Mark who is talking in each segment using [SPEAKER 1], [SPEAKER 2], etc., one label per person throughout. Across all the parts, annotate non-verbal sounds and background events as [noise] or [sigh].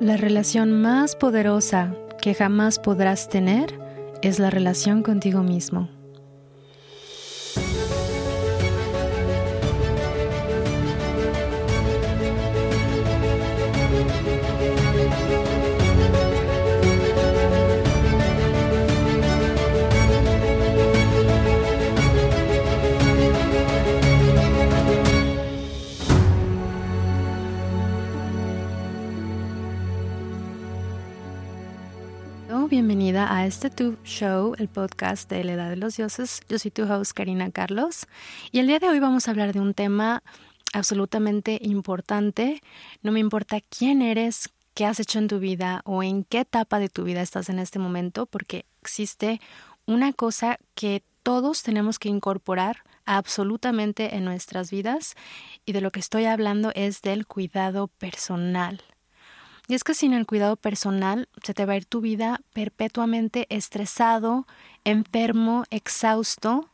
[SPEAKER 1] La relación más poderosa que jamás podrás tener es la relación contigo mismo. Tu Show, el podcast de la Edad de los Dioses. Yo soy tu host Karina Carlos y el día de hoy vamos a hablar de un tema absolutamente importante. No me importa quién eres, qué has hecho en tu vida o en qué etapa de tu vida estás en este momento, porque existe una cosa que todos tenemos que incorporar absolutamente en nuestras vidas y de lo que estoy hablando es del cuidado personal. Y es que sin el cuidado personal se te va a ir tu vida perpetuamente estresado, enfermo, exhausto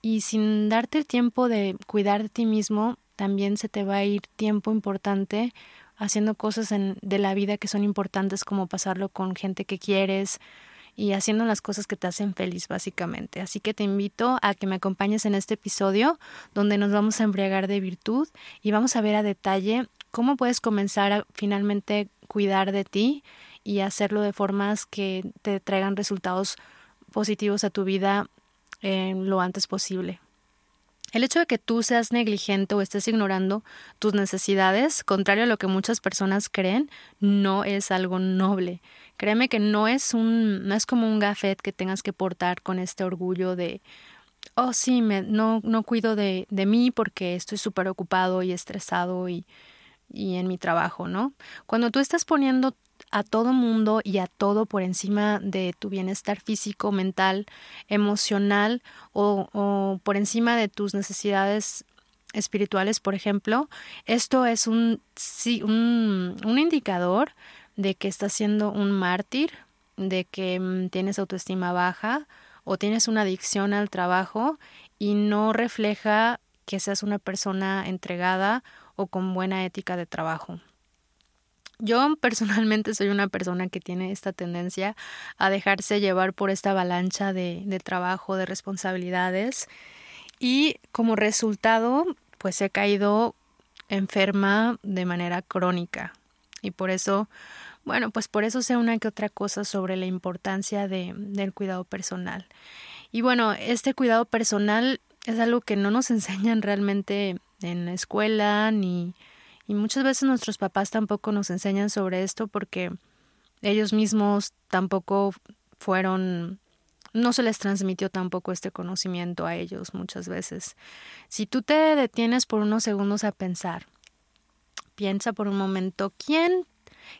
[SPEAKER 1] y sin darte el tiempo de cuidar de ti mismo, también se te va a ir tiempo importante haciendo cosas de la vida que son importantes como pasarlo con gente que quieres y haciendo las cosas que te hacen feliz básicamente. Así que te invito a que me acompañes en este episodio donde nos vamos a embriagar de virtud y vamos a ver a detalle cómo puedes comenzar a finalmente cuidar de ti y hacerlo de formas que te traigan resultados positivos a tu vida en lo antes posible. El hecho de que tú seas negligente o estés ignorando tus necesidades, contrario a lo que muchas personas creen, no es algo noble. Créeme que no es un, no es como un gafet que tengas que portar con este orgullo de oh sí, me, no, no cuido de, de mí porque estoy súper ocupado y estresado y, y en mi trabajo, ¿no? Cuando tú estás poniendo a todo mundo y a todo por encima de tu bienestar físico, mental, emocional o, por encima de tus necesidades espirituales, por ejemplo, esto es un, sí, un, un indicador de que estás siendo un mártir, de que mm, tienes autoestima baja o tienes una adicción al trabajo y no refleja que seas una persona entregada o con buena ética de trabajo. Yo personalmente soy una persona que tiene esta tendencia a dejarse llevar por esta avalancha de, trabajo, de responsabilidades y como resultado pues he caído enferma de manera crónica y por eso, bueno, pues por eso sé una que otra cosa sobre la importancia de, del cuidado personal. Y bueno, este cuidado personal es algo que no nos [laughs] enseñan realmente en la escuela ni y muchas veces nuestros papás tampoco nos enseñan sobre esto porque ellos mismos tampoco fueron no se les transmitió tampoco este conocimiento a ellos muchas veces. Si tú te detienes por unos segundos a pensar, piensa por un momento, ¿quién,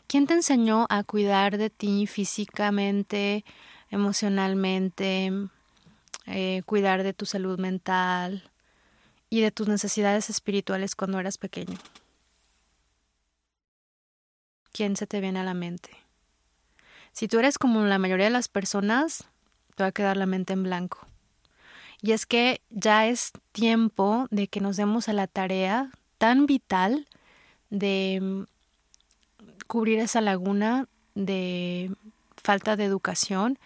[SPEAKER 1] quién te enseñó a cuidar de ti físicamente, emocionalmente, eh, cuidar de tu salud mental, y de tus necesidades espirituales cuando eras pequeño? ¿Quién se te viene a la mente? Si tú eres como la mayoría de las personas, te va a quedar la mente en blanco. Y es que ya es tiempo de que nos demos a la tarea tan vital de mm, cubrir esa laguna de falta de educación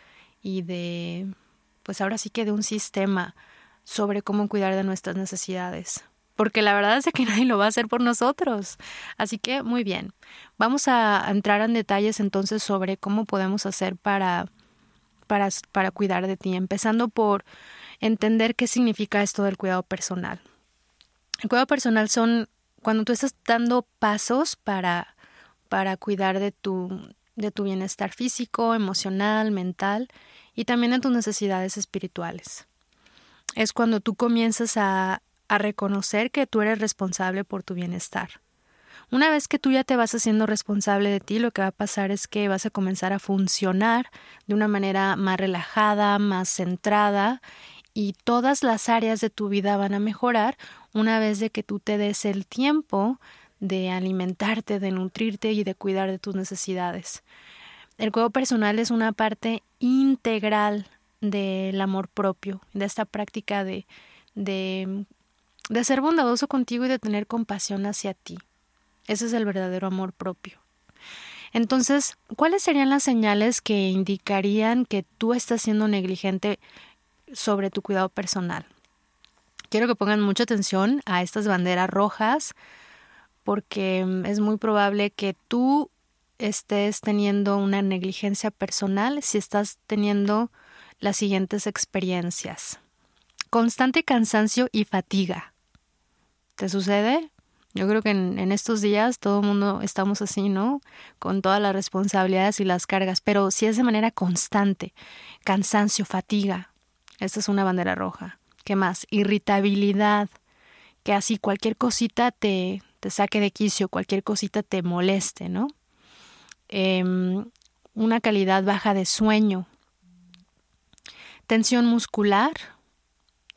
[SPEAKER 1] y de, pues ahora sí que de un sistema sobre cómo cuidar de nuestras necesidades. Porque la verdad es que [laughs] nadie lo va a hacer por nosotros. Así que muy bien. Vamos a entrar en detalles entonces sobre cómo podemos hacer para, para, para cuidar de ti, empezando por entender qué significa esto del cuidado personal. El cuidado personal son cuando tú estás dando pasos para, para cuidar de tu, de tu bienestar físico, emocional, mental y también de tus necesidades espirituales es cuando tú comienzas a, a reconocer que tú eres responsable por tu bienestar. Una vez que tú ya te vas haciendo responsable de ti, lo que va a pasar es que vas a comenzar a funcionar de una manera más relajada, más centrada y todas las áreas de tu vida van a mejorar una vez de que tú te des el tiempo de alimentarte, de nutrirte y de cuidar de tus necesidades. El cuidado personal es una parte integral del amor propio, de esta práctica de, de, de ser bondadoso contigo y de tener compasión hacia ti. Ese es el verdadero amor propio. Entonces, ¿cuáles serían las señales que indicarían que tú estás siendo negligente sobre tu cuidado personal? Quiero que pongan mucha atención a estas banderas rojas porque mm, es muy probable que tú estés teniendo una negligencia personal si estás teniendo las siguientes experiencias. Constante cansancio y fatiga. ¿Te sucede? Yo creo que en, estos días todo el mundo estamos así, ¿no? Con todas las responsabilidades y las cargas, pero si es de manera constante, cansancio, fatiga, esta es una bandera roja. ¿Qué más? Irritabilidad, que así cualquier cosita te, te saque de quicio, cualquier cosita te moleste, ¿no? Em, una calidad baja de sueño, tensión muscular,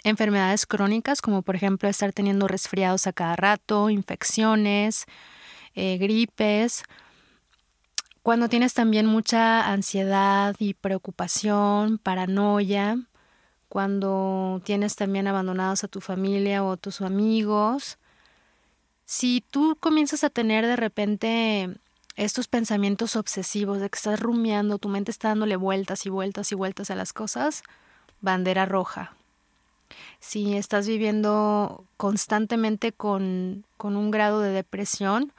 [SPEAKER 1] enfermedades crónicas como por ejemplo estar teniendo resfriados a cada rato, infecciones, eh, gripes, cuando tienes también mucha ansiedad y preocupación, paranoia, cuando tienes también abandonados a tu familia o a tus amigos, si tú comienzas a tener de repente estos pensamientos obsesivos de que estás rumiando, tu mente está dándole vueltas y vueltas y vueltas a las cosas, bandera roja. Si estás viviendo constantemente con, con un grado de depresión,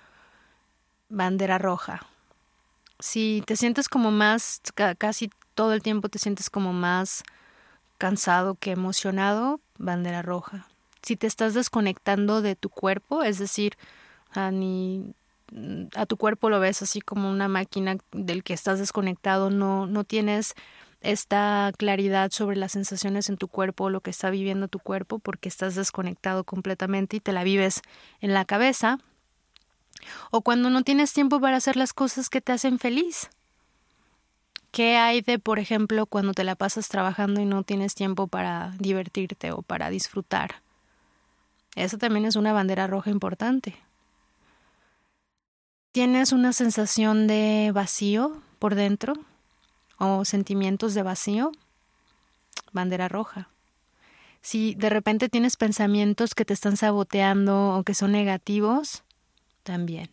[SPEAKER 1] bandera roja. Si te sientes como más, casi todo el tiempo te sientes como más cansado que emocionado, bandera roja. Si te estás desconectando de tu cuerpo, es decir, ni a tu cuerpo lo ves así como una máquina del que estás desconectado, no, no tienes esta claridad sobre las sensaciones en tu cuerpo, lo que está viviendo tu cuerpo, porque estás desconectado completamente y te la vives en la cabeza. O cuando no tienes tiempo para hacer las cosas que te hacen feliz. ¿Qué hay de, por ejemplo, cuando te la pasas trabajando y no tienes tiempo para divertirte o para disfrutar? Eso también es una bandera roja importante. ¿Tienes una sensación de vacío por dentro o sentimientos de vacío? Bandera roja. Si de repente tienes pensamientos que te están saboteando o que son negativos, también.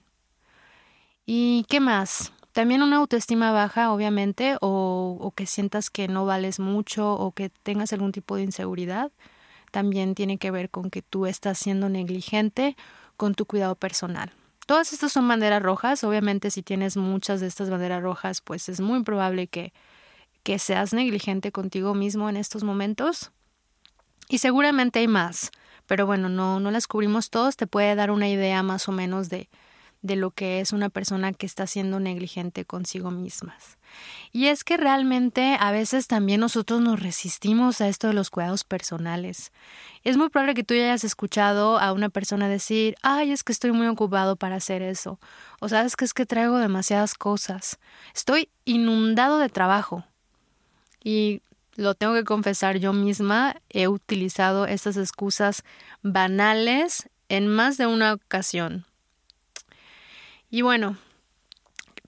[SPEAKER 1] ¿Y qué más? También una autoestima baja, obviamente, o, o, que sientas que no vales mucho o que tengas algún tipo de inseguridad, también tiene que ver con que tú estás siendo negligente con tu cuidado personal. Todas estas son banderas rojas. Obviamente, si tienes muchas de estas banderas rojas, pues es muy probable que, que seas negligente contigo mismo en estos momentos. Y seguramente hay más. Pero bueno, no, no las cubrimos todos. Te puede dar una idea más o menos de, de lo que es una persona que está siendo negligente consigo mismas. Y es que realmente a veces también nosotros nos resistimos a esto de los cuidados personales. Es muy probable que tú hayas escuchado a una persona decir, ay, es que estoy muy ocupado para hacer eso. O sabes que es que traigo demasiadas cosas. Estoy inundado de trabajo. Y lo tengo que confesar, yo misma he utilizado estas excusas banales en más de una ocasión. Y bueno,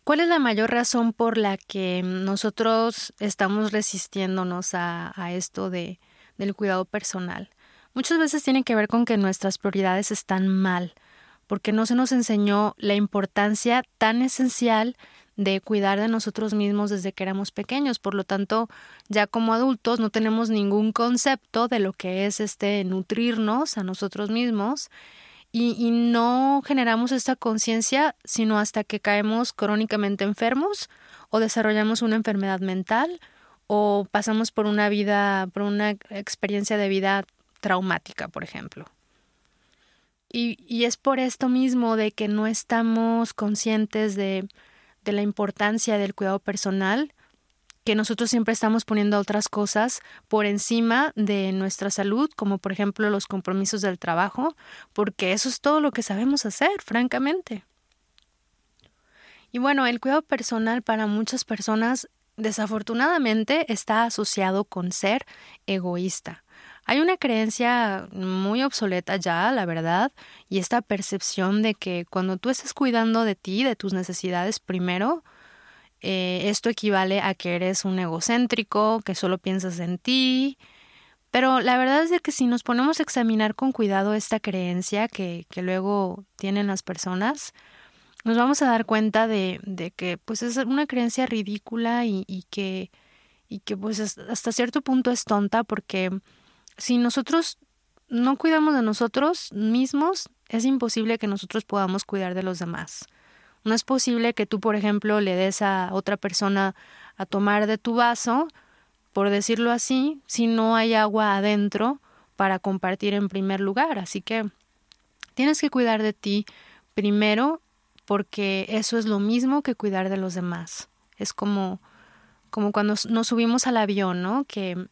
[SPEAKER 1] ¿cuál es la mayor razón por la que nosotros estamos resistiéndonos a, esto de, del cuidado personal? Muchas veces tiene que ver con que nuestras prioridades están mal, porque no se nos enseñó la importancia tan esencial de cuidar de nosotros mismos desde que éramos pequeños. Por lo tanto, ya como adultos no tenemos ningún concepto de lo que es este nutrirnos a nosotros mismos y, no generamos esta conciencia sino hasta que caemos crónicamente enfermos o desarrollamos una enfermedad mental o pasamos por una vida, por una experiencia de vida traumática, por ejemplo. Y, y es por esto mismo de que no estamos conscientes de, de la importancia del cuidado personal que nosotros siempre estamos poniendo otras cosas por encima de nuestra salud, como por ejemplo los compromisos del trabajo, porque eso es todo lo que sabemos hacer, francamente. Y bueno, el cuidado personal para muchas personas desafortunadamente está asociado con ser egoísta. Hay una creencia muy obsoleta ya, la verdad, y esta percepción de que cuando tú estás cuidando de ti, de tus necesidades primero, eh, esto equivale a que eres un egocéntrico, que solo piensas en ti. Pero la verdad es que si nos ponemos a examinar con cuidado esta creencia que, que luego tienen las personas, nos vamos a dar cuenta de, de que pues es una creencia ridícula y, y que y que pues hasta cierto punto es tonta porque si nosotros no cuidamos de nosotros mismos, es imposible que nosotros podamos cuidar de los demás. No es posible que tú, por ejemplo, le des a otra persona a tomar de tu vaso, por decirlo así, si no hay agua adentro para compartir en primer lugar. Así que tienes que cuidar de ti primero porque eso es lo mismo que cuidar de los demás. Es como, como cuando nos subimos al avión, ¿no? Que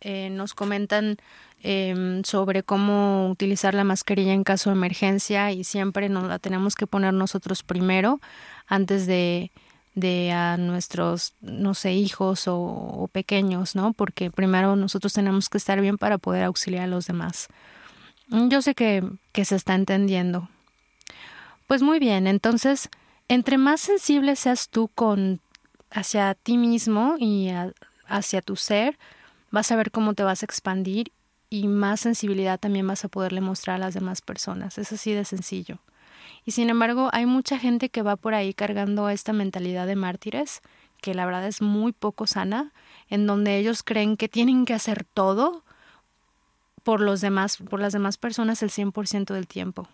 [SPEAKER 1] eh, nos comentan eh, sobre cómo utilizar la mascarilla en caso de emergencia y siempre nos la tenemos que poner nosotros primero antes de, de a nuestros, no sé, hijos o, pequeños, ¿no? Porque primero nosotros tenemos que estar bien para poder auxiliar a los demás. Yo sé que, que se está entendiendo. Pues muy bien, entonces, entre más sensible seas tú con hacia ti mismo y hacia tu ser, vas a ver cómo te vas a expandir y más sensibilidad también vas a poderle mostrar a las demás personas. Es así de sencillo. Y sin embargo, hay mucha gente que va por ahí cargando esta mentalidad de mártires, que la verdad es muy poco sana, en donde ellos creen que tienen que hacer todo por los demás, por las demás personas el 100% del tiempo.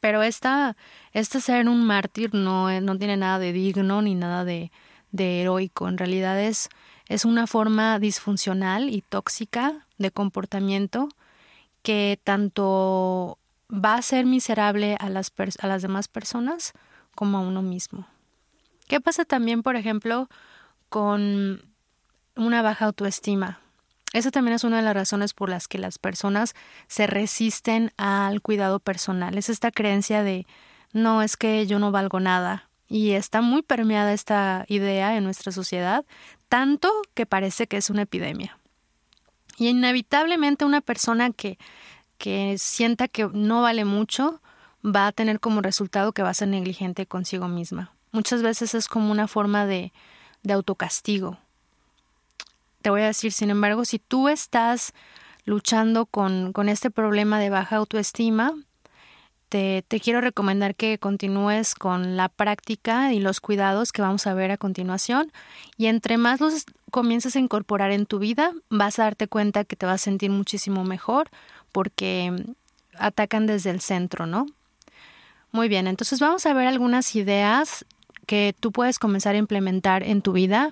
[SPEAKER 1] Pero esta, este ser un mártir no, no tiene nada de digno ni nada de, de heroico. En realidad es, es una forma disfuncional y tóxica de comportamiento que tanto va a ser miserable a las, a las demás personas como a uno mismo. ¿Qué pasa también, por ejemplo, con una baja autoestima? Esa también es una de las razones por las que las personas se resisten al cuidado personal. Es esta creencia de no es que yo no valgo nada. Y está muy permeada esta idea en nuestra sociedad, tanto que parece que es una epidemia. Y inevitablemente una persona que, que sienta que no vale mucho va a tener como resultado que va a ser negligente consigo misma. Muchas veces es como una forma de, de autocastigo. Te voy a decir, sin embargo, si tú estás luchando con, con este problema de baja autoestima, te, te, quiero recomendar que continúes con la práctica y los cuidados que vamos a ver a continuación. Y entre más los comiences a incorporar en tu vida, vas a darte cuenta que te vas a sentir muchísimo mejor porque atacan desde el centro, ¿no? Muy bien, entonces vamos a ver algunas ideas que tú puedes comenzar a implementar en tu vida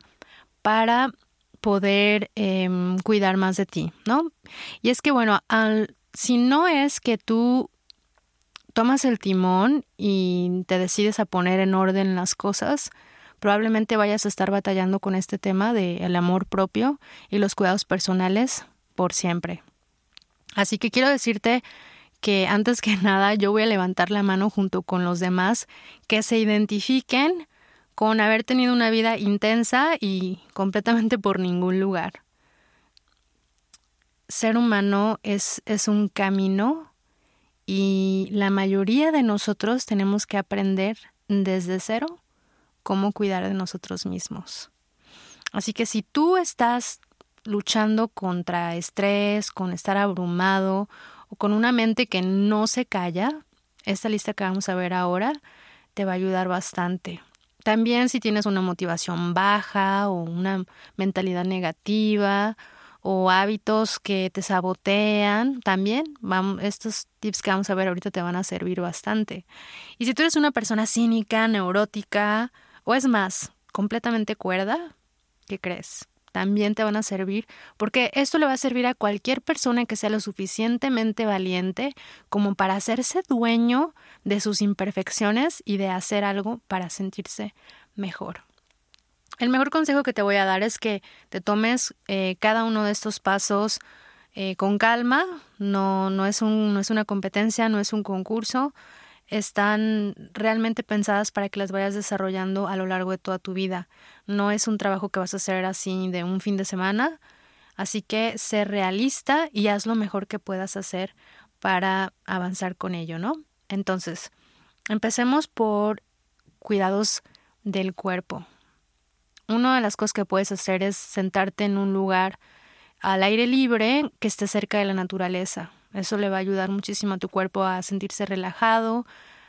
[SPEAKER 1] para poder eh, cuidar más de ti, ¿no? Y es que, bueno, si no es que tú tomas el timón y te decides a poner en orden las cosas, probablemente vayas a estar batallando con este tema del el amor propio y los cuidados personales por siempre. Así que quiero decirte que antes que [laughs] nada yo voy a levantar la mano junto con los demás que se identifiquen con haber tenido una vida intensa y completamente por ningún lugar. Ser humano es, es un camino y la mayoría de nosotros tenemos que aprender desde cero cómo cuidar de nosotros mismos. Así que si tú estás luchando contra estrés, con estar abrumado o con una mente que no se calla, esta lista que vamos a ver ahora te va a ayudar bastante. También si tienes una motivación baja o una mentalidad negativa o hábitos que te sabotean, también vamos, estos tips que vamos a ver ahorita te van a servir bastante. Y si tú eres una persona cínica, neurótica o es más, completamente cuerda, ¿qué crees? También te van a servir porque esto le va a servir a cualquier persona que sea lo suficientemente valiente como para hacerse dueño de sus imperfecciones y de hacer algo para sentirse mejor. El mejor consejo que te voy a dar es que te tomes eh, cada uno de estos pasos eh, con calma. No, no, es un, no es una competencia, no es un concurso. Están realmente pensadas para que las vayas desarrollando a lo largo de toda tu vida. No es un trabajo que vas a hacer así de un fin de semana. Así que sé realista y haz lo mejor que puedas hacer para avanzar con ello, ¿no? Entonces, empecemos por cuidados del cuerpo. Una de las cosas que puedes hacer es sentarte en un lugar al aire libre que esté cerca de la naturaleza. Eso le va a ayudar muchísimo a tu cuerpo a sentirse relajado,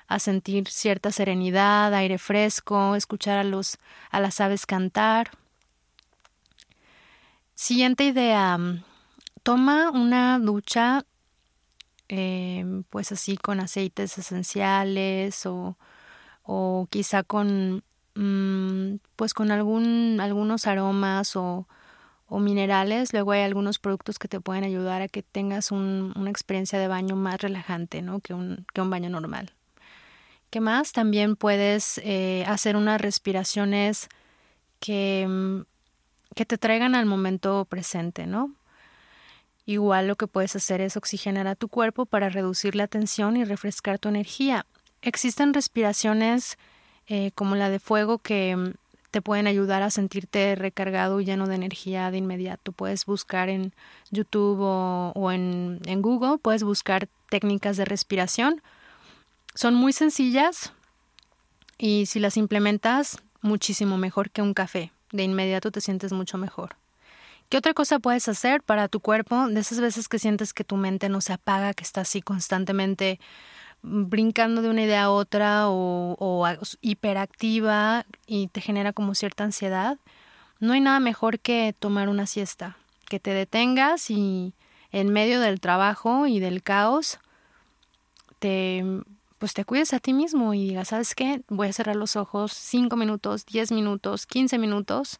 [SPEAKER 1] a sentir cierta serenidad, aire fresco, escuchar a los a las aves cantar. Siguiente idea. Toma una ducha eh, pues así con aceites esenciales o, o quizá con mm, pues con algún algunos aromas o, o, minerales luego hay algunos productos que te pueden ayudar a que tengas un, una experiencia de baño más relajante ¿no? que, un, que un baño normal ¿Qué más? También puedes eh, hacer unas respiraciones que, mm, que te traigan al momento presente, ¿no? Igual lo que puedes hacer es oxigenar a tu cuerpo para reducir la tensión y refrescar tu energía. Existen respiraciones eh, como la de fuego que mm, te pueden ayudar a sentirte recargado y lleno de energía de inmediato. Puedes buscar en YouTube o, en, en Google, puedes buscar técnicas de respiración son muy sencillas y si las implementas, muchísimo mejor que un café. De inmediato te sientes mucho mejor. ¿Qué otra cosa puedes hacer para tu cuerpo? De esas veces que sientes que tu mente no se apaga, que está así constantemente brincando de una idea a otra o, hiperactiva y te genera como cierta ansiedad. No hay nada mejor que tomar una siesta, que te detengas y en medio del trabajo y del caos te pues te cuides a ti mismo y digas, ¿sabes qué? Voy a cerrar los ojos 5 minutos, 10 minutos, 15 minutos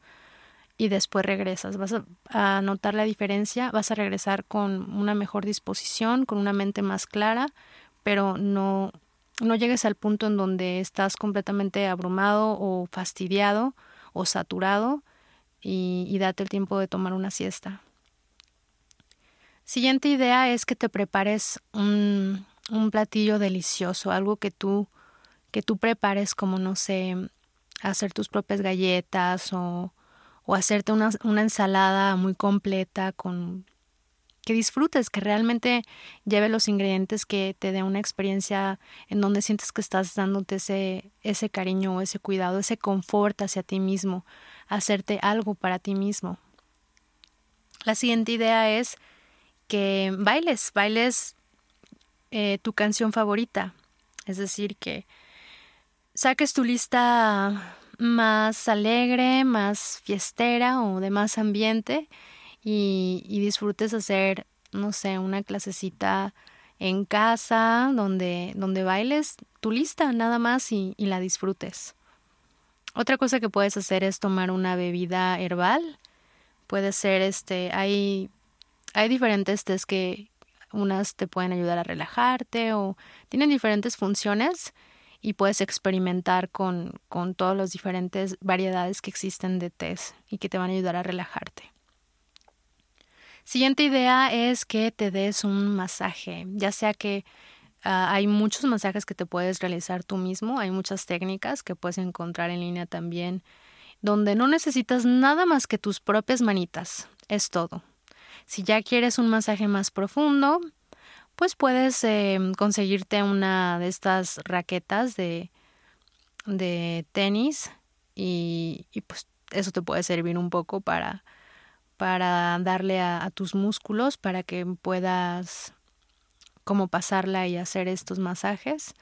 [SPEAKER 1] y después regresas. Vas a, notar la diferencia, vas a regresar con una mejor disposición, con una mente más clara, pero no, no llegues al punto en donde estás completamente abrumado o fastidiado o saturado y, date el tiempo de tomar una siesta. Siguiente idea es que te prepares un, un platillo delicioso, algo que tú, que tú prepares como, no sé, hacer tus propias galletas o, o hacerte una, una ensalada muy completa con que disfrutes, que realmente lleve los ingredientes que te dé una experiencia en donde sientes que estás dándote ese, ese cariño, ese cuidado, ese confort hacia ti mismo, hacerte algo para ti mismo. La siguiente idea es que bailes, bailes eh, tu canción favorita. Es decir, que saques tu lista más alegre, más fiestera o de más ambiente y, y disfrutes hacer, no sé, una clasecita en casa donde, donde bailes tu lista nada más y, la disfrutes. Otra cosa que puedes hacer es tomar una bebida herbal. Puede ser este, hay, hay diferentes tés que, unas te pueden ayudar a relajarte o tienen diferentes funciones y puedes experimentar con, con todas las diferentes variedades que existen de tés y que te van a ayudar a relajarte. Siguiente idea es que te des un masaje, ya sea que ah, hay muchos masajes que te puedes realizar tú mismo, hay muchas técnicas que puedes encontrar en línea también, donde no necesitas nada más que tus propias manitas, es todo. Si ya quieres un masaje más profundo, pues puedes eh, conseguirte una de estas raquetas de, de tenis y, y, pues eso te puede servir un poco para, para darle a, a tus músculos para que puedas como pasarla y hacer estos masajes.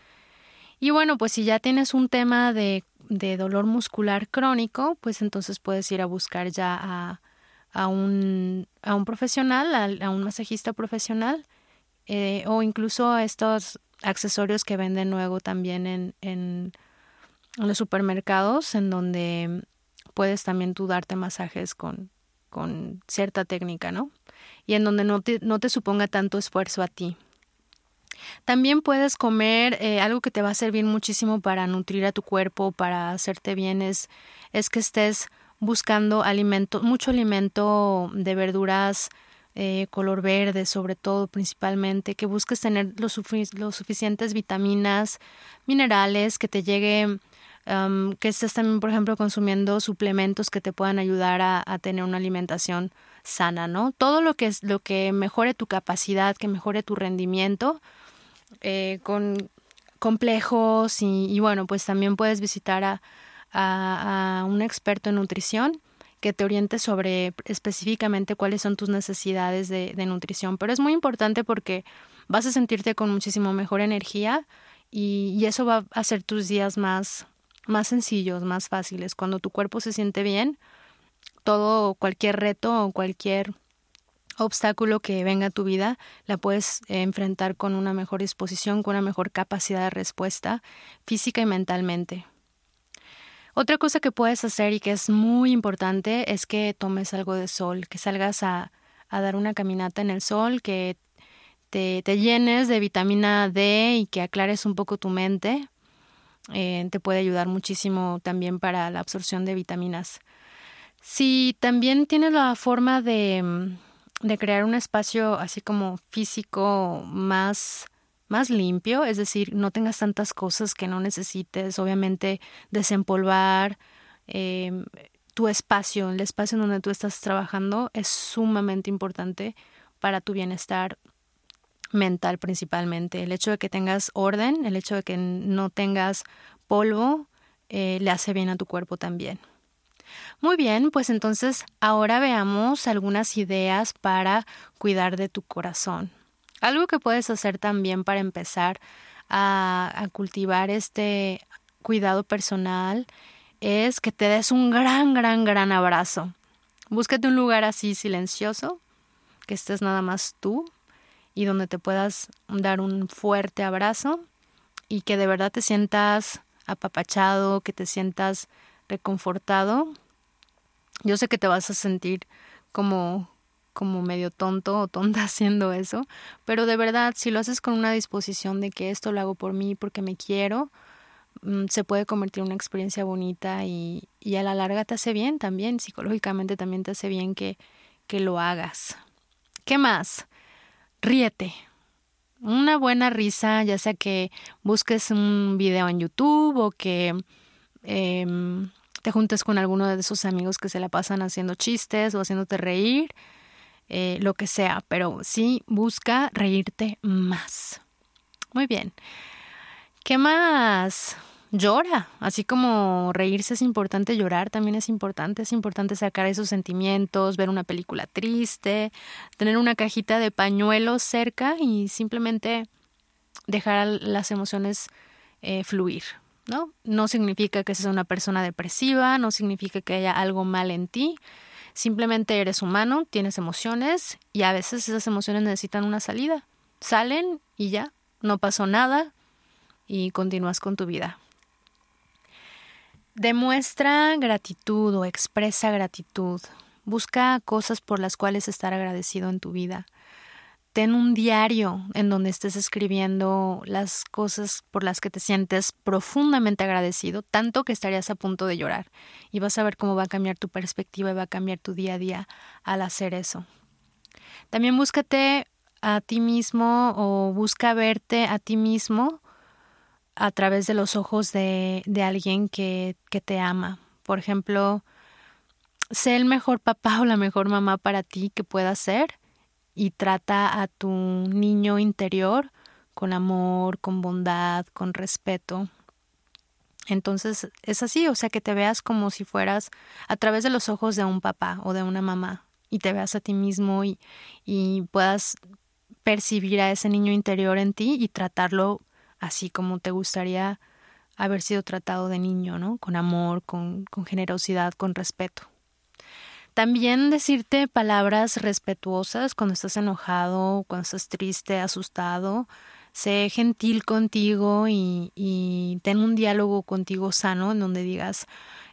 [SPEAKER 1] Y bueno, pues si ya tienes un tema de, de dolor muscular crónico, pues entonces puedes ir a buscar ya a, a un, a un profesional, a, un masajista profesional, eh, o incluso estos accesorios que venden luego también en, en, los supermercados, en donde puedes también tú darte masajes con, con cierta técnica, ¿no? Y en donde no te, no te suponga tanto esfuerzo a ti. También puedes comer eh, algo que te va a servir muchísimo para nutrir a tu cuerpo, para hacerte bien, es, es que estés buscando alimento, mucho alimento de verduras eh, color verde, sobre todo principalmente, que busques tener los, suficientes vitaminas, minerales, que te llegue, que estés también, por ejemplo, consumiendo suplementos que te puedan ayudar a, tener una alimentación sana, ¿no? Todo lo que es lo que mejore tu capacidad, que mejore tu rendimiento, eh, con complejos y, y bueno, pues también puedes visitar a a, un experto en nutrición que te oriente sobre específicamente cuáles son tus necesidades de, de, nutrición. Pero es muy importante porque vas a sentirte con muchísimo mejor energía y eso va a hacer tus días más, más sencillos, más fáciles. Cuando tu cuerpo se siente bien, todo, cualquier reto o cualquier obstáculo que venga a tu vida, la puedes enfrentar con una mejor disposición, con una mejor capacidad de respuesta física y mentalmente. Otra cosa que puedes hacer y que es muy importante es que tomes algo de sol, que salgas a, dar una caminata en el sol, que te, llenes de vitamina D y que aclares un poco tu mente. Eh, te puede ayudar muchísimo también para la absorción de vitaminas. Si también tienes la forma de, de crear un espacio así como físico más más limpio, es decir, no tengas tantas cosas que no necesites, obviamente desempolvar eh, tu espacio, el espacio en donde tú estás trabajando es sumamente importante para tu bienestar mental principalmente. El hecho de que tengas orden, el hecho de que no tengas polvo, eh, le hace bien a tu cuerpo también. Muy bien, pues entonces ahora veamos algunas ideas para cuidar de tu corazón. Algo que puedes hacer también para empezar a, a cultivar este cuidado personal es que te des un gran, gran, gran abrazo. Búscate un lugar así silencioso, que estés nada más tú y donde te puedas dar un fuerte abrazo y que de verdad te sientas apapachado, que te sientas reconfortado. Yo sé que te vas a sentir como como medio tonto o tonta [laughs] haciendo eso, pero de verdad, si lo haces con una disposición de que esto lo hago por mí porque me quiero, mm, se puede convertir en una experiencia bonita y, y, a la larga te hace bien también, psicológicamente también te hace bien que, que lo hagas. ¿Qué más? Ríete. Una buena risa, ya sea que busques un video en YouTube o que eh, te juntes con alguno de esos amigos que se la pasan haciendo chistes o haciéndote reír eh, lo que sea, pero sí busca reírte más. Muy bien. ¿Qué más? Llora, así como reírse es importante, llorar también es importante, es importante sacar esos sentimientos, ver una película triste, tener una cajita de pañuelos cerca y simplemente dejar las emociones eh, fluir, ¿no? No significa que seas una persona depresiva, no significa que haya algo mal en ti, Simplemente eres humano, tienes emociones y a veces esas emociones necesitan una salida. Salen y ya, no pasó nada y continúas con tu vida. Demuestra gratitud o expresa gratitud. Busca cosas por las cuales estar agradecido en tu vida ten un diario en donde estés escribiendo las cosas por las que te sientes profundamente agradecido, tanto que estarías a punto de llorar. Y vas a ver cómo va a cambiar tu perspectiva y va a cambiar tu día a día al hacer eso. También búscate a ti mismo o busca verte a ti mismo a través de los ojos de, de alguien que, que te ama. Por ejemplo, sé el mejor papá [laughs] o la mejor mamá para ti que puedas ser y trata a tu niño interior con amor, con bondad, con respeto. Entonces es así, o sea, que te veas como si fueras a través de los ojos de un papá o de una mamá y te veas a ti mismo y, y puedas percibir a ese niño interior en ti y tratarlo así como te gustaría haber sido tratado de niño, ¿no? Con amor, con, generosidad, con respeto. También decirte palabras respetuosas cuando estás enojado, cuando estás triste, asustado. Sé gentil contigo y, y ten un diálogo contigo sano en donde digas,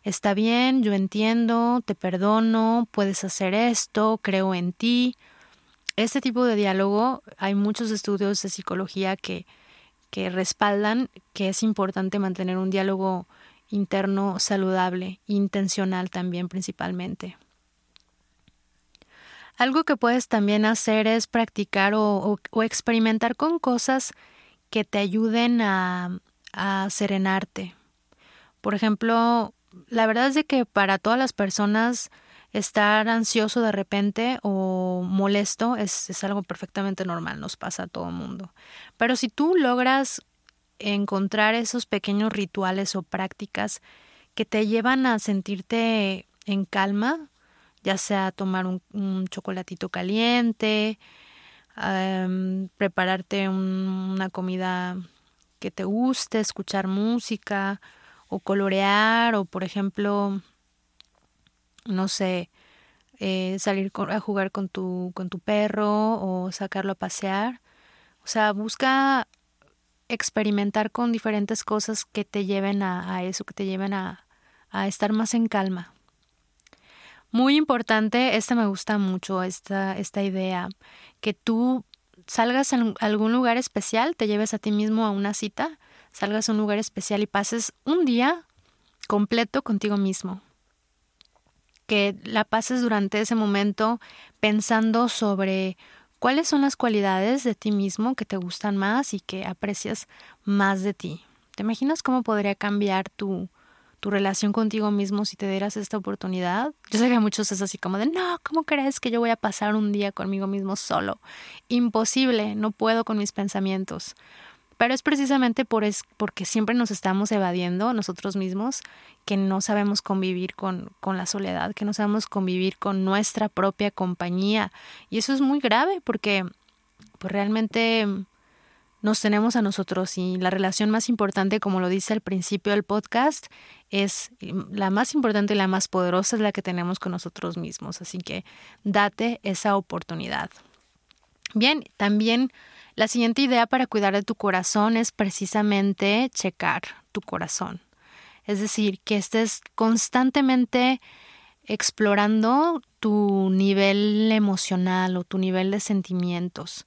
[SPEAKER 1] está bien, yo entiendo, te perdono, puedes hacer esto, creo en ti. Este tipo de diálogo, hay muchos estudios de psicología que, que respaldan que es importante mantener un diálogo interno saludable, intencional también principalmente. Algo que puedes también hacer es practicar o, experimentar con cosas que te ayuden a, a serenarte. Por ejemplo, la verdad es de que para todas las personas estar ansioso de repente o molesto es, es, algo perfectamente normal, nos pasa a todo mundo. Pero si tú logras encontrar esos pequeños rituales o prácticas que te llevan a sentirte en calma, ya sea tomar un, chocolatito caliente, prepararte una comida que te guste, escuchar música o colorear o por ejemplo, no sé, eh, salir a jugar con tu, con tu perro o sacarlo a pasear. O sea, busca experimentar con diferentes cosas que te lleven a, eso, que te lleven a, a, estar más en calma. Muy importante, esta me gusta mucho, esta, esta idea, que tú salgas a algún lugar especial, te lleves a ti mismo a una cita, salgas a un lugar especial y pases un día completo contigo mismo. Que la pases durante ese momento pensando sobre cuáles son las cualidades de ti mismo que te gustan más y que aprecias más de ti. ¿Te imaginas cómo podría cambiar tu, tu relación contigo mismo si te dieras esta oportunidad. Yo sé que a muchos es así como de, no, ¿cómo crees que yo voy a pasar un día conmigo mismo solo? Imposible, no puedo con mis pensamientos. Pero es precisamente por es, porque siempre nos estamos evadiendo nosotros mismos que no sabemos convivir con, con la soledad, que no sabemos convivir con nuestra propia compañía. Y eso es muy grave porque pues realmente nos tenemos a nosotros y la relación más importante, como lo dice al principio del podcast, es la más importante y la más poderosa es la que tenemos con nosotros mismos. Así que date esa oportunidad. Bien, también la siguiente idea para cuidar de tu corazón es precisamente checar tu corazón. Es decir, que estés constantemente explorando tu nivel emocional o tu nivel de sentimientos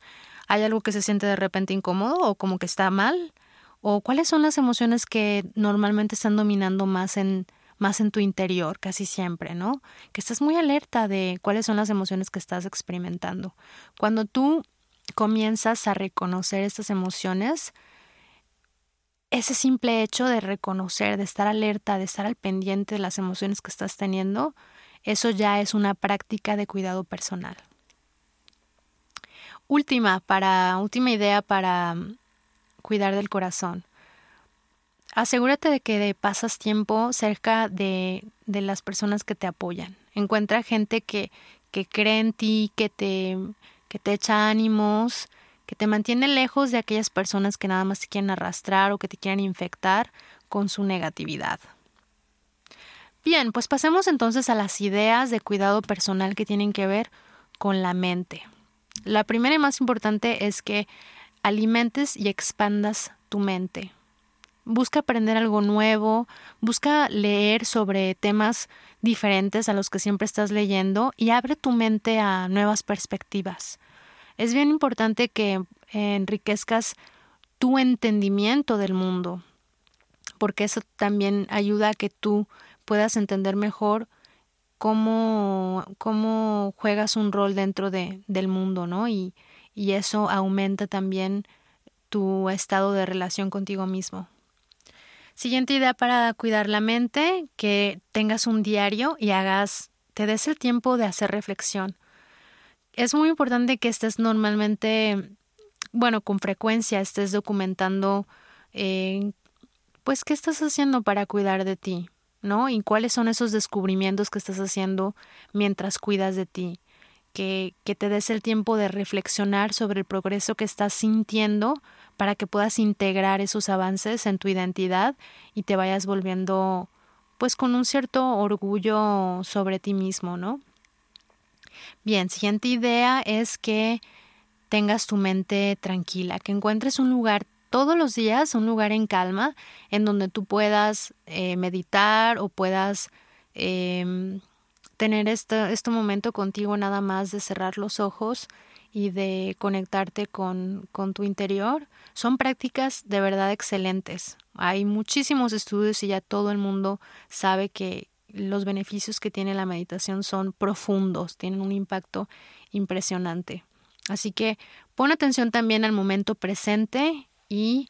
[SPEAKER 1] hay algo que se siente de repente incómodo o como que está mal o cuáles son las emociones que normalmente están dominando más en más en tu interior casi siempre, ¿no? Que estás muy alerta de cuáles son las emociones que estás experimentando. Cuando tú comienzas a reconocer estas emociones, ese simple hecho de reconocer, de estar alerta, de estar al pendiente de las emociones que estás teniendo, eso ya es una práctica de cuidado personal última para última idea para mm, cuidar del corazón. Asegúrate de que pasas tiempo cerca de, de las personas que te apoyan. Encuentra gente que, que cree en ti, que te, que te echa ánimos, que te mantiene lejos de aquellas personas que nada más te quieren arrastrar o que te quieren infectar con su negatividad. Bien, pues pasemos entonces a las ideas de cuidado personal que tienen que ver con la mente. La primera y más importante es que alimentes y expandas tu mente. Busca aprender algo nuevo, busca leer sobre temas diferentes a los que siempre estás leyendo y abre tu mente a nuevas perspectivas. Es bien importante que enriquezcas tu entendimiento del mundo, porque eso también ayuda a que tú puedas entender mejor cómo, cómo juegas un rol dentro de, del mundo, ¿no? Y, y eso aumenta también tu estado de relación contigo mismo. Siguiente idea para cuidar la mente, que tengas un diario y hagas, te des el tiempo de hacer reflexión. Es muy importante que estés normalmente, bueno, con frecuencia estés documentando, eh, pues, qué estás haciendo para cuidar de ti, ¿no? Y cuáles son esos descubrimientos que estás haciendo mientras cuidas de ti. Que, que te des el tiempo de reflexionar sobre el progreso que estás sintiendo para que puedas integrar esos avances en tu identidad y te vayas volviendo pues con un cierto orgullo sobre ti mismo, ¿no? Bien, siguiente idea es que tengas tu mente tranquila, que encuentres un lugar todos los días un lugar en calma en donde tú puedas eh, meditar o puedas em, tener este, este momento contigo nada más de cerrar los ojos y de conectarte con, con tu interior. Son prácticas de verdad excelentes. Hay muchísimos estudios y ya todo el mundo sabe que los beneficios que tiene la meditación son profundos, tienen un impacto impresionante. Así que pon atención también al momento presente y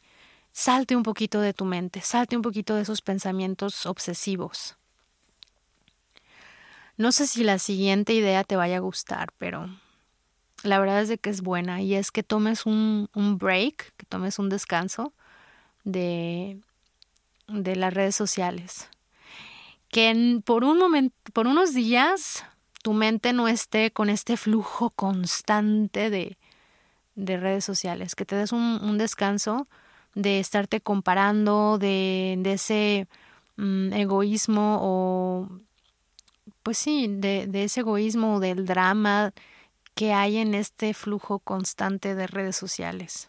[SPEAKER 1] salte un poquito de tu mente, salte un poquito de esos pensamientos obsesivos. No sé si la siguiente idea te vaya a gustar, pero la verdad es de que es buena y es que tomes un, un break, que tomes un descanso de, de las redes sociales. Que por un momento, por unos días tu mente no esté con este flujo constante de, de redes sociales, que te des un, descanso de estarte comparando, de, de ese mm, egoísmo o, pues sí, de, de ese egoísmo o del drama que hay en este flujo constante de redes sociales.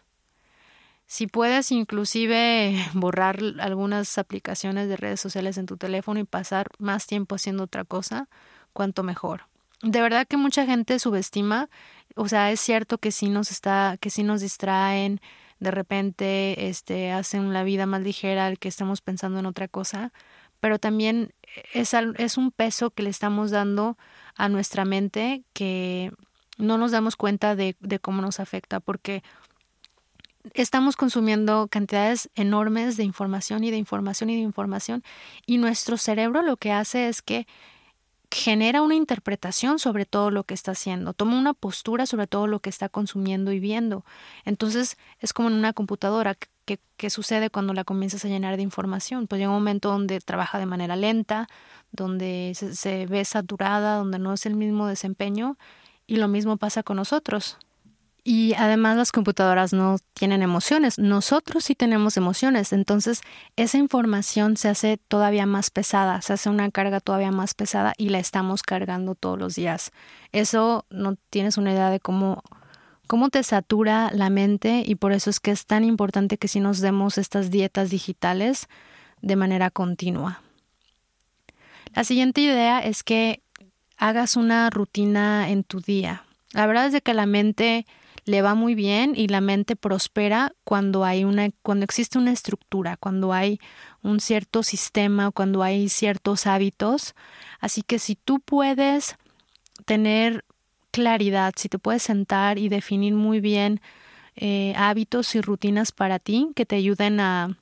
[SPEAKER 1] Si puedes inclusive [laughs] borrar algunas aplicaciones de redes sociales en tu teléfono y pasar más tiempo haciendo otra cosa, cuanto mejor. De verdad que mucha gente subestima, o sea, es cierto que sí nos está, que sí nos distraen, de repente este hacen la vida más ligera al que estemos pensando en otra cosa, pero también es un peso que le estamos dando a nuestra mente que no nos damos cuenta de, cómo nos afecta, porque estamos consumiendo cantidades enormes de información y de información y de información y nuestro cerebro lo que hace es que genera una interpretación sobre todo lo que está haciendo, toma una postura sobre todo lo que está consumiendo y viendo. Entonces es como en una computadora que sucede cuando la comienzas a llenar de información. Pues llega un momento donde trabaja de manera lenta, donde se ve saturada, donde no es el mismo desempeño y lo mismo pasa con nosotros. Y además las computadoras no tienen emociones, nosotros sí tenemos emociones, entonces esa información se hace todavía más pesada, se hace una carga todavía más pesada y la estamos cargando todos los días. Eso no tienes una idea de cómo, cómo te satura la mente y por eso es que es tan importante que si nos demos estas dietas digitales de manera continua. La siguiente idea es que hagas una rutina en tu día. La verdad es de que la mente le va muy bien y la mente prospera cuando hay una cuando existe una estructura, cuando hay un cierto sistema, cuando hay ciertos hábitos. Así que si tú puedes tener claridad, si te puedes sentar y definir muy bien eh, hábitos y rutinas para ti que te ayuden a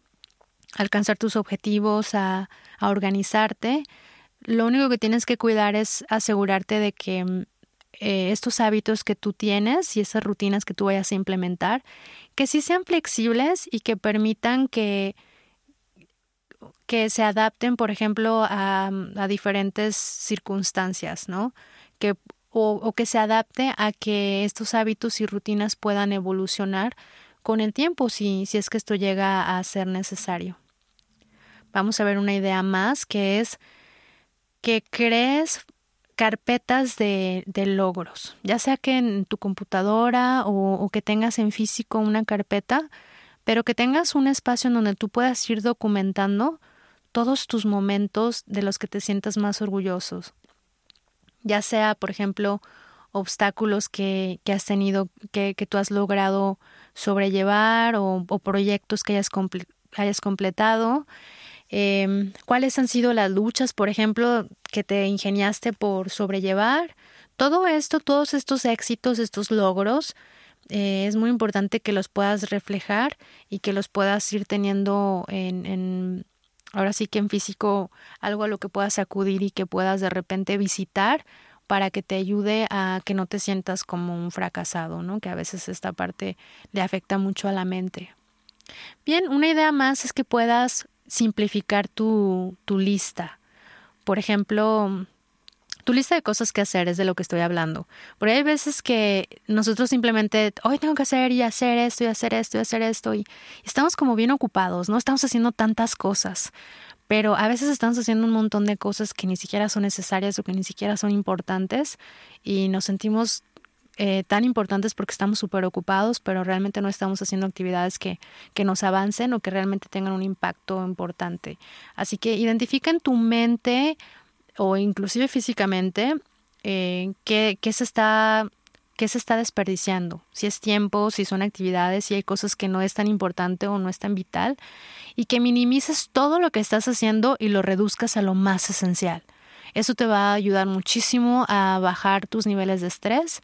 [SPEAKER 1] alcanzar tus objetivos, a, a organizarte, lo único que tienes que cuidar es asegurarte de que mm, eh, estos hábitos que tú tienes y esas rutinas que tú vayas a implementar, que sí sean flexibles y que permitan que, que se adapten, por ejemplo, a, a diferentes circunstancias, ¿no? Que, o, o que se adapte a que estos hábitos y rutinas puedan evolucionar con el tiempo si, si es que esto llega a ser necesario. Vamos a ver una idea más que es que crees carpetas de, de, logros, ya sea que en tu computadora o, que tengas en físico una carpeta, pero que tengas un espacio en donde tú puedas ir documentando todos tus momentos de los que te sientas más orgullosos. Ya sea, por ejemplo, obstáculos que, que has tenido, que, que, tú has logrado sobrellevar o, o proyectos que hayas, comple hayas completado eh, cuáles han sido las luchas, por ejemplo, que te ingeniaste por sobrellevar. Todo esto, todos estos éxitos, estos logros, eh, es muy importante que los puedas reflejar y que los puedas ir teniendo en, en, ahora sí que en físico, algo a lo que puedas acudir y que puedas de repente visitar para que te ayude a que no te sientas como un fracasado, ¿no? Que a veces esta parte le afecta mucho a la mente. Bien, una idea más es que puedas simplificar tu, tu lista. Por ejemplo, tu lista de cosas que hacer es de lo que estoy hablando. Porque hay veces que nosotros simplemente, hoy tengo que hacer y hacer esto y hacer esto y hacer esto y estamos como bien ocupados, no estamos haciendo tantas cosas. Pero a veces estamos haciendo un montón de cosas que ni siquiera son necesarias o que ni siquiera son importantes y nos sentimos eh, tan importantes porque estamos súper ocupados, pero realmente no estamos haciendo actividades que, que nos avancen o que realmente tengan un impacto importante. Así que identifica en tu mente o inclusive físicamente eh, qué, qué se está qué se está desperdiciando, si es tiempo, si son actividades, si hay cosas que no es tan importante o no es tan vital, y que minimices todo lo que estás haciendo y lo reduzcas a lo más esencial. Eso te va a ayudar muchísimo a bajar tus niveles de estrés,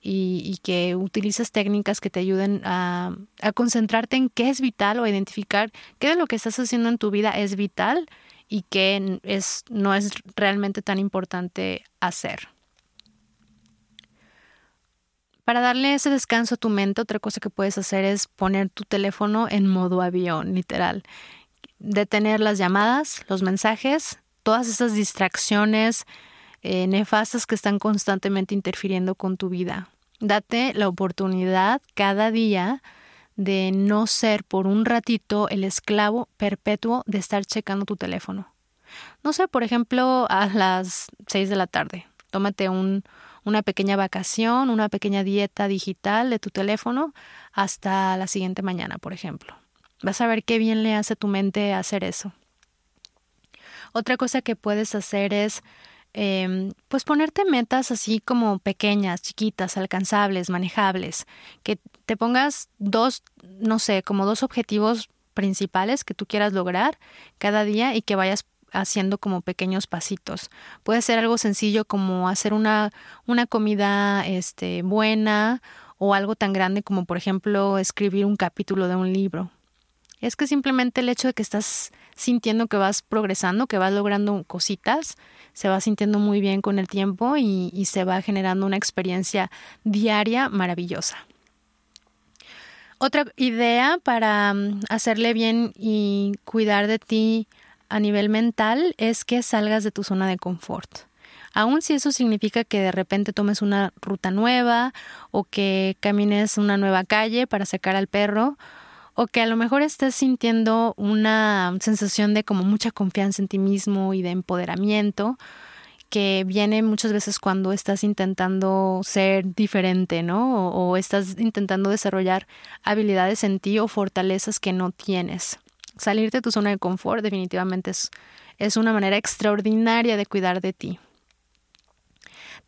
[SPEAKER 1] y, que utilices técnicas que te ayuden a, concentrarte en qué es vital o identificar qué de lo que estás haciendo en tu vida es vital y qué es, no es realmente tan importante hacer. Para darle ese descanso a tu mente, otra cosa que puedes hacer es poner tu teléfono en modo avión, literal. Detener las llamadas, los mensajes, todas esas distracciones, eh, nefastas que están constantemente interfiriendo con tu vida. Date la oportunidad cada día de no ser por un ratito el esclavo perpetuo de estar checando tu teléfono. No sé, por ejemplo, a las seis de la tarde, tómate un, una pequeña vacación, una pequeña dieta digital de tu teléfono hasta la siguiente mañana, por ejemplo. Vas a ver qué bien le hace a tu mente hacer eso. Otra cosa que puedes hacer es eh, pues ponerte metas así como pequeñas, chiquitas, alcanzables, manejables, que te pongas dos, no sé, como dos objetivos principales que tú quieras lograr cada día y que vayas haciendo como pequeños pasitos. Puede ser algo sencillo como hacer una, una comida este, buena o algo tan grande como por ejemplo escribir un capítulo de un libro. Es que simplemente el hecho de que estás sintiendo que vas progresando, que vas logrando cositas, se va sintiendo muy bien con el tiempo y, se va generando una experiencia diaria maravillosa. Otra idea para mm, hacerle bien y cuidar de ti a nivel mental es que salgas de tu zona de confort. Aun si eso significa que de repente tomes una ruta nueva o que camines una nueva calle para sacar al perro o que a lo mejor estés sintiendo una sensación de como mucha confianza en ti mismo y de empoderamiento que viene muchas veces cuando estás intentando ser diferente, ¿no? O, estás intentando desarrollar habilidades en ti o fortalezas que no tienes. Salir de tu zona de confort definitivamente es, es una manera extraordinaria de cuidar de ti.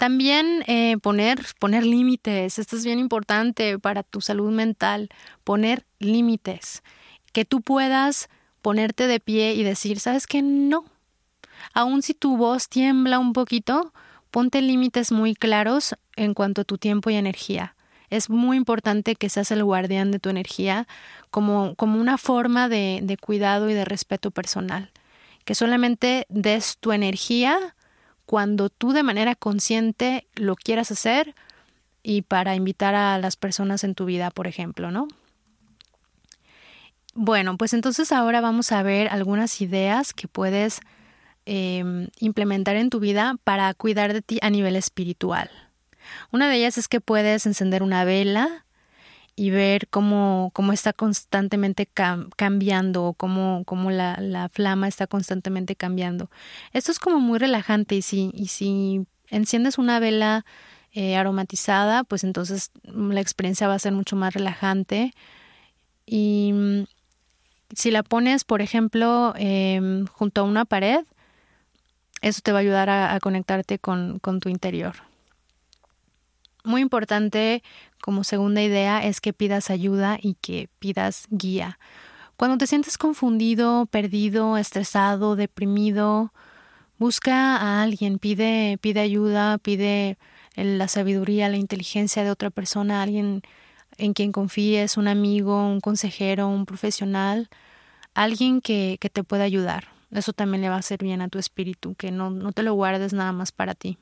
[SPEAKER 1] También eh, poner, poner límites, esto es bien importante para tu salud mental, poner límites, que tú puedas ponerte de pie y decir, ¿sabes qué? No. Aun si tu voz tiembla un poquito, ponte límites muy claros en cuanto a tu tiempo y energía. Es muy importante que seas el guardián de tu energía como, como una forma de, de cuidado y de respeto personal. Que solamente des tu energía cuando tú de manera consciente lo quieras hacer y para invitar a las personas en tu vida, por ejemplo, ¿no? Bueno, pues entonces ahora vamos a ver algunas ideas que puedes eh, implementar en tu vida para cuidar de ti a nivel espiritual. Una de ellas es que puedes encender una vela y ver cómo, cómo está constantemente cambiando, cómo, cómo la, la, flama está constantemente cambiando. Esto es como muy relajante y si, y si enciendes una vela eh, aromatizada, pues entonces la experiencia va a ser mucho más relajante. Y mm, si la pones, por ejemplo, eh, junto a una pared, eso te va a ayudar a, a conectarte con, con tu interior. Muy importante como segunda idea es que pidas ayuda y que pidas guía. Cuando te sientes confundido, perdido, estresado, deprimido, busca a alguien, pide, pide ayuda, pide la sabiduría, la inteligencia de otra persona, alguien en quien confíes, un amigo, un consejero, un profesional, alguien que, que te pueda ayudar. Eso también le va a hacer bien a tu espíritu, que no, no te lo guardes nada más para ti.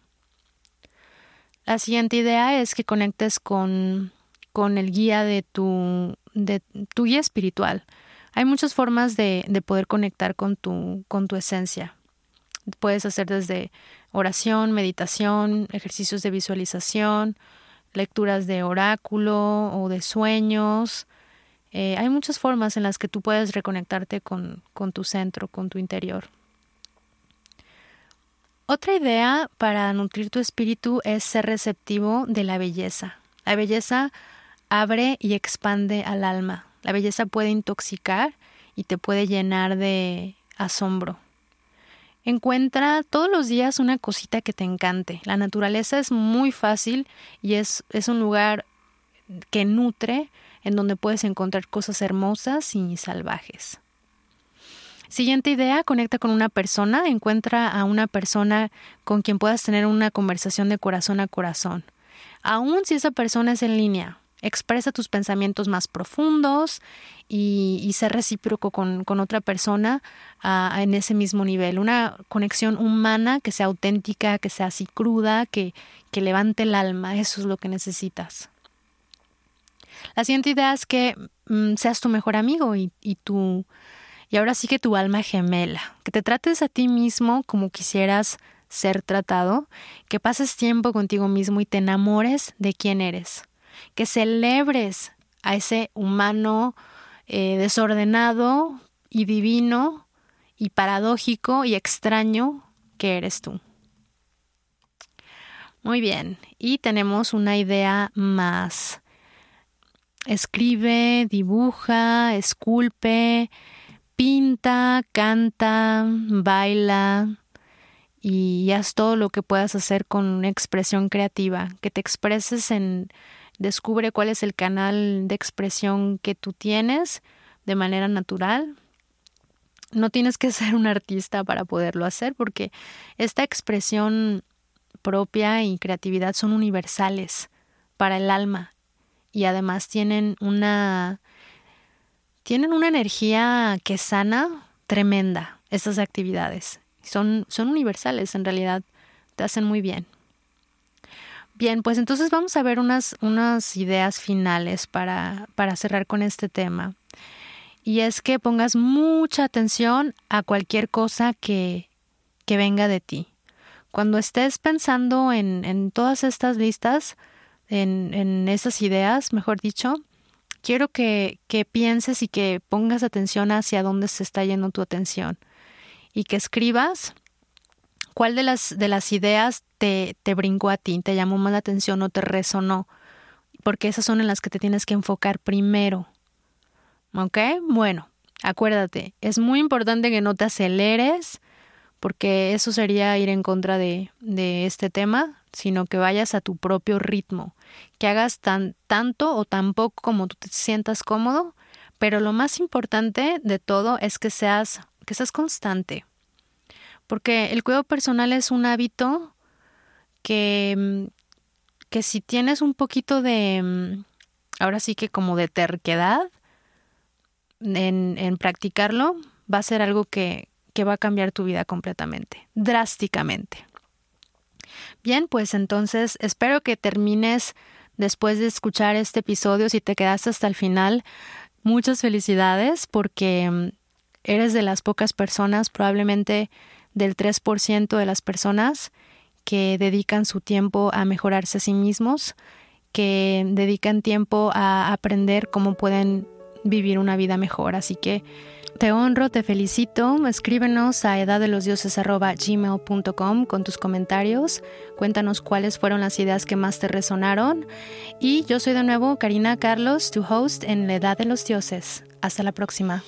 [SPEAKER 1] La siguiente idea es que conectes con, con el guía de tu, de tu guía espiritual. Hay muchas formas de, de poder conectar con tu, con tu esencia. Puedes hacer desde oración, meditación, ejercicios de visualización, lecturas de oráculo o de sueños. Eh, hay muchas formas en las que tú puedes reconectarte con, con tu centro, con tu interior. Otra idea para nutrir tu espíritu es ser receptivo de la belleza. La belleza abre y expande al alma. La belleza puede intoxicar y te puede llenar de asombro. Encuentra todos los días una cosita que te encante. La naturaleza es muy fácil y es, es un lugar que nutre, en donde puedes encontrar cosas hermosas y salvajes. Siguiente idea, conecta con una persona, encuentra a una persona con quien puedas tener una conversación de corazón a corazón. Aún si esa persona es en línea, expresa tus pensamientos más profundos y, ser recíproco con, con otra persona uh, en ese mismo nivel. Una conexión humana que sea auténtica, que sea así cruda, que, que levante el alma. Eso es lo que necesitas. La siguiente idea es que mm, seas tu mejor amigo y, y tu y ahora sí que tu alma gemela, que te trates a ti mismo como quisieras ser tratado, que pases tiempo contigo mismo y te enamores de quién eres, que celebres a ese humano eh, desordenado y divino y paradójico y extraño que eres tú. Muy bien, y tenemos una idea más. Escribe, dibuja, esculpe, pinta, canta, baila y haz todo lo que puedas hacer con una expresión creativa, que te expreses en, descubre cuál es el canal de expresión que tú tienes de manera natural. No tienes que [laughs] ser un artista para poderlo hacer porque esta expresión propia y creatividad son universales para el alma y además tienen una tienen una energía que sana tremenda estas actividades. Son, son universales en realidad, te hacen muy bien. Bien, pues entonces vamos a ver unas, unas ideas finales para, para cerrar con este tema. Y es que pongas mucha atención a cualquier cosa que, que venga de ti. Cuando estés pensando en, en todas estas listas, en, en esas ideas, mejor dicho, quiero que, que pienses y que pongas atención hacia dónde se está yendo tu atención y que escribas cuál de las, de las ideas te, te brincó a ti, te llamó más la atención o te resonó, porque esas son en las que te tienes que enfocar primero. ¿Ok? Bueno, acuérdate, es muy importante que no te aceleres, porque eso sería ir en contra de, de este tema, sino que vayas a tu propio ritmo, que hagas tan, tanto o tan poco como tú te sientas cómodo, pero lo más importante de todo es que seas, que seas constante, porque el cuidado personal es un hábito que, que si tienes un poquito de, ahora sí que como de terquedad en, en practicarlo, va a ser algo que, que va a cambiar tu vida completamente, drásticamente. Bien, pues entonces espero que termines después de escuchar este episodio, si te quedaste hasta el final, muchas felicidades porque mm, eres de las pocas personas, probablemente del 3% de las personas que dedican su tiempo a mejorarse a sí mismos, que dedican tiempo a aprender cómo pueden vivir una vida mejor. Así que te honro, te felicito. Escríbenos a edaddelosdioses.gmail.com con tus comentarios. Cuéntanos cuáles fueron las ideas que más te resonaron. Y yo soy de nuevo Karina Carlos, tu host en La Edad de los Dioses. Hasta la próxima.